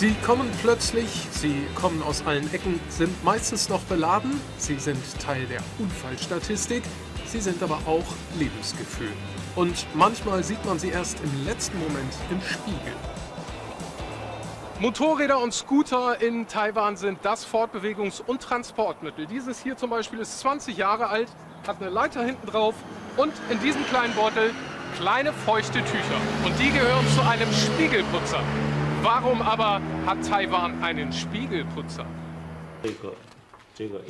Sie kommen plötzlich, sie kommen aus allen Ecken, sind meistens noch beladen, sie sind Teil der Unfallstatistik, sie sind aber auch Lebensgefühl. Und manchmal sieht man sie erst im letzten Moment im Spiegel. Motorräder und Scooter in Taiwan sind das Fortbewegungs- und Transportmittel. Dieses hier zum Beispiel ist 20 Jahre alt, hat eine Leiter hinten drauf und in diesem kleinen Beutel kleine feuchte Tücher. Und die gehören zu einem Spiegelputzer. Warum aber hat Taiwan einen Spiegelputzer?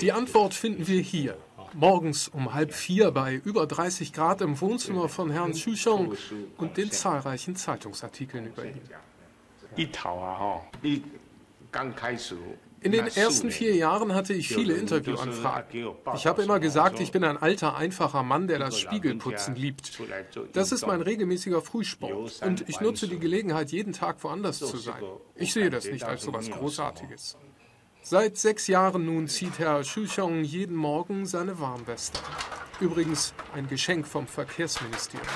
Die Antwort finden wir hier. Morgens um halb vier bei über 30 Grad im Wohnzimmer von Herrn Xuxiong und den zahlreichen Zeitungsartikeln über ihn. In den ersten vier Jahren hatte ich viele Interviewanfragen. Ich habe immer gesagt, ich bin ein alter, einfacher Mann, der das Spiegelputzen liebt. Das ist mein regelmäßiger Frühsport und ich nutze die Gelegenheit, jeden Tag woanders zu sein. Ich sehe das nicht als so etwas Großartiges. Seit sechs Jahren nun zieht Herr Shuchong jeden Morgen seine Warnweste an. Übrigens ein Geschenk vom Verkehrsministerium.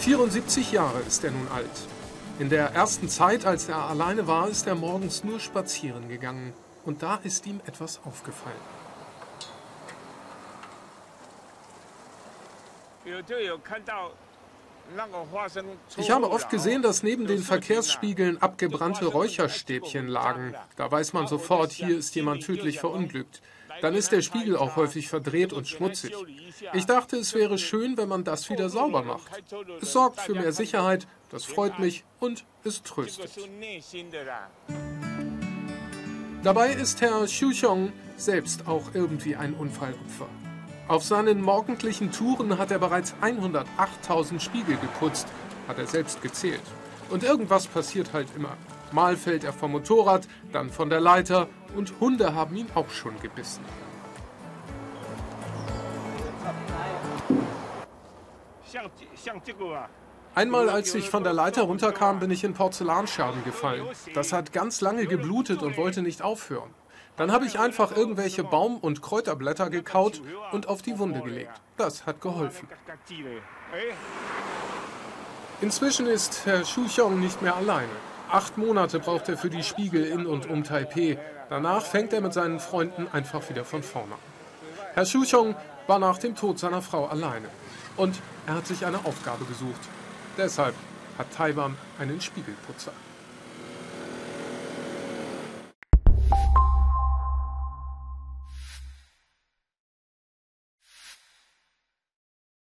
74 Jahre ist er nun alt. In der ersten Zeit, als er alleine war, ist er morgens nur spazieren gegangen. Und da ist ihm etwas aufgefallen. Ich habe oft gesehen, dass neben den Verkehrsspiegeln abgebrannte Räucherstäbchen lagen. Da weiß man sofort, hier ist jemand tödlich verunglückt. Dann ist der Spiegel auch häufig verdreht und schmutzig. Ich dachte, es wäre schön, wenn man das wieder sauber macht. Es sorgt für mehr Sicherheit, das freut mich und es tröstet. Dabei ist Herr Xuxiong selbst auch irgendwie ein Unfallopfer. Auf seinen morgendlichen Touren hat er bereits 108.000 Spiegel geputzt, hat er selbst gezählt. Und irgendwas passiert halt immer. Mal fällt er vom Motorrad, dann von der Leiter und Hunde haben ihn auch schon gebissen. Einmal, als ich von der Leiter runterkam, bin ich in Porzellanscherben gefallen. Das hat ganz lange geblutet und wollte nicht aufhören. Dann habe ich einfach irgendwelche Baum- und Kräuterblätter gekaut und auf die Wunde gelegt. Das hat geholfen. Inzwischen ist Herr Shuxiong nicht mehr alleine. Acht Monate braucht er für die Spiegel in und um Taipeh. Danach fängt er mit seinen Freunden einfach wieder von vorne an. Herr Shuxiong war nach dem Tod seiner Frau alleine. Und er hat sich eine Aufgabe gesucht. Deshalb hat Taiwan einen Spiegelputzer.